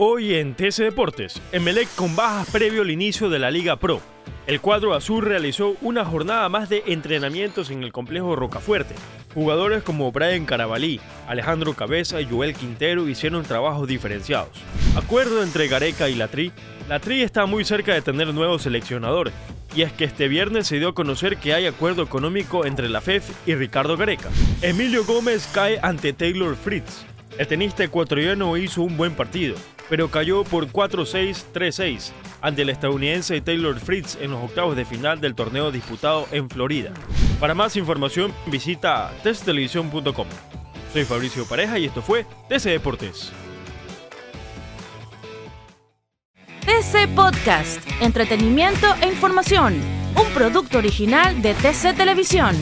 Hoy en TC Deportes, Emelec con bajas previo al inicio de la Liga Pro. El cuadro azul realizó una jornada más de entrenamientos en el complejo Rocafuerte. Jugadores como Brian Carabalí, Alejandro Cabeza y Joel Quintero hicieron trabajos diferenciados. Acuerdo entre Gareca y Latri. Latri está muy cerca de tener nuevos seleccionadores. Y es que este viernes se dio a conocer que hay acuerdo económico entre la FEF y Ricardo Gareca. Emilio Gómez cae ante Taylor Fritz. El tenista ecuatoriano hizo un buen partido, pero cayó por 4-6, 3-6 ante el estadounidense Taylor Fritz en los octavos de final del torneo disputado en Florida. Para más información visita testtelevisión.com. Soy Fabricio Pareja y esto fue TC Deportes. TC Podcast, entretenimiento e información, un producto original de TC Televisión.